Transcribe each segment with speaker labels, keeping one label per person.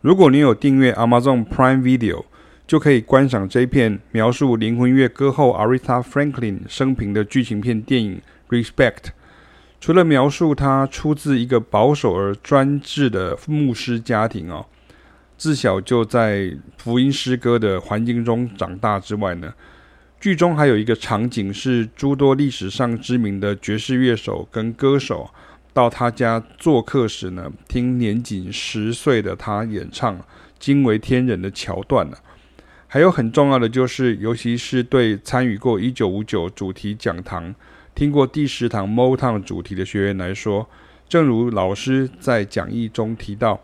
Speaker 1: 如果你有订阅 Amazon Prime Video，就可以观赏这片描述灵魂乐歌后 Aretha Franklin 生平的剧情片电影《Respect》。除了描述她出自一个保守而专制的牧师家庭哦，自小就在福音诗歌的环境中长大之外呢，剧中还有一个场景是诸多历史上知名的爵士乐手跟歌手。到他家做客时呢，听年仅十岁的他演唱惊为天人的桥段呢。还有很重要的就是，尤其是对参与过一九五九主题讲堂、听过第十堂 Motown 主题的学员来说，正如老师在讲义中提到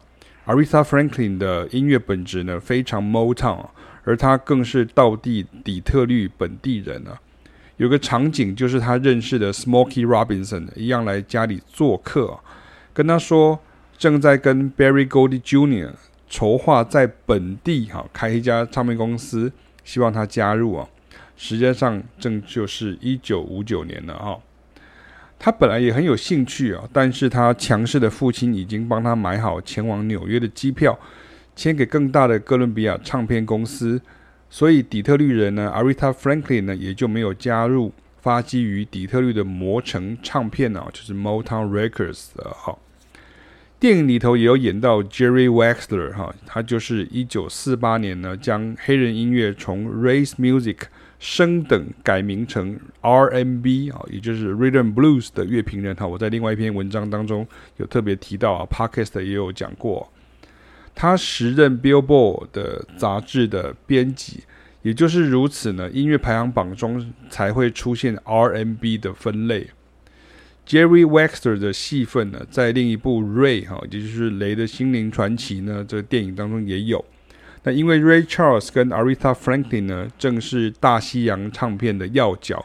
Speaker 1: ，Aretha Franklin 的音乐本质呢非常 Motown，而他更是道地底特律本地人啊。有个场景就是他认识的 Smoky Robinson 一样来家里做客，跟他说正在跟 Berry Gordy Jr. 筹划在本地哈开一家唱片公司，希望他加入啊。时间上正就是一九五九年了哈。他本来也很有兴趣啊，但是他强势的父亲已经帮他买好前往纽约的机票，签给更大的哥伦比亚唱片公司。所以底特律人呢，Aretha Franklin 呢也就没有加入发基于底特律的魔城唱片呢，就是 Motown Records 的哈。电影里头也有演到 Jerry Wexler 哈，他就是一九四八年呢将黑人音乐从 Race Music 升等改名成 R&B 啊，也就是 Rhythm Blues 的乐评人哈。我在另外一篇文章当中有特别提到啊 p a r k e s t 也有讲过。他时任 Billboard 的杂志的编辑，也就是如此呢，音乐排行榜中才会出现 R&B 的分类。Jerry Wexler 的戏份呢，在另一部 Ray 哈，也就是《雷的心灵传奇》呢，这个电影当中也有。那因为 Ray Charles 跟 Aretha Franklin 呢，正是大西洋唱片的要角，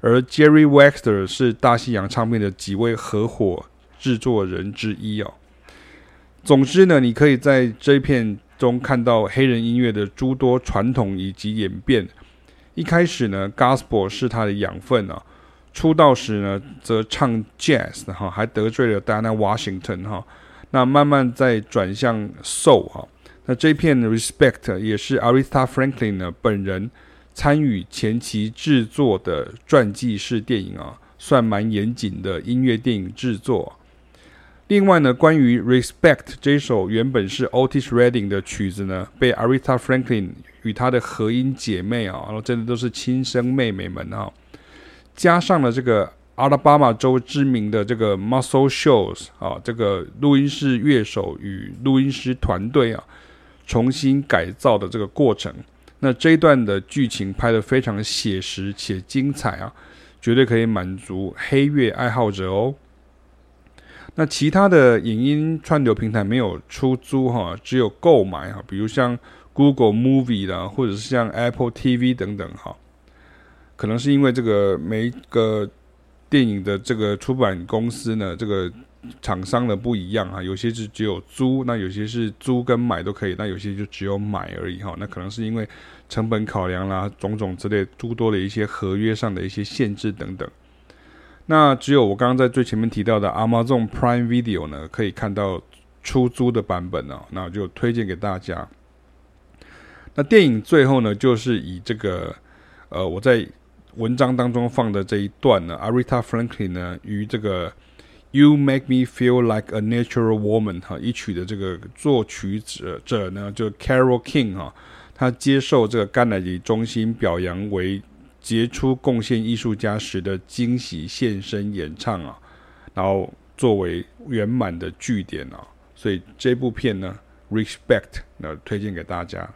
Speaker 1: 而 Jerry Wexler 是大西洋唱片的几位合伙制作人之一哦。总之呢，你可以在这一片中看到黑人音乐的诸多传统以及演变。一开始呢，Gospel 是他的养分啊。出道时呢，则唱 Jazz 哈，还得罪了 Diana Washington 哈。那慢慢再转向 Soul 哈。那这片 Respect 也是 Aretha Franklin 呢本人参与前期制作的传记式电影啊，算蛮严谨的音乐电影制作。另外呢，关于《Respect》这首原本是 Otis Redding 的曲子呢，被 Aretha Franklin 与她的合音姐妹啊，然后真的都是亲生妹妹们啊，加上了这个阿拉巴马州知名的这个 Muscle Shoals 啊，这个录音室乐手与录音师团队啊，重新改造的这个过程，那这一段的剧情拍得非常写实且精彩啊，绝对可以满足黑乐爱好者哦。那其他的影音串流平台没有出租哈，只有购买哈，比如像 Google Movie 啦，或者是像 Apple TV 等等哈，可能是因为这个每个电影的这个出版公司呢，这个厂商的不一样哈，有些是只有租，那有些是租跟买都可以，那有些就只有买而已哈，那可能是因为成本考量啦，种种之类诸多的一些合约上的一些限制等等。那只有我刚刚在最前面提到的 Amazon Prime Video 呢，可以看到出租的版本哦，那我就推荐给大家。那电影最后呢，就是以这个呃我在文章当中放的这一段呢，Aretha Franklin 呢与这个 You Make Me Feel Like a Natural Woman 哈一曲的这个作曲者者呢，就 Carol King 哈，他接受这个甘乃迪中心表扬为。杰出贡献艺术家时的惊喜现身演唱啊，然后作为圆满的句点啊，所以这部片呢，Respect，那推荐给大家。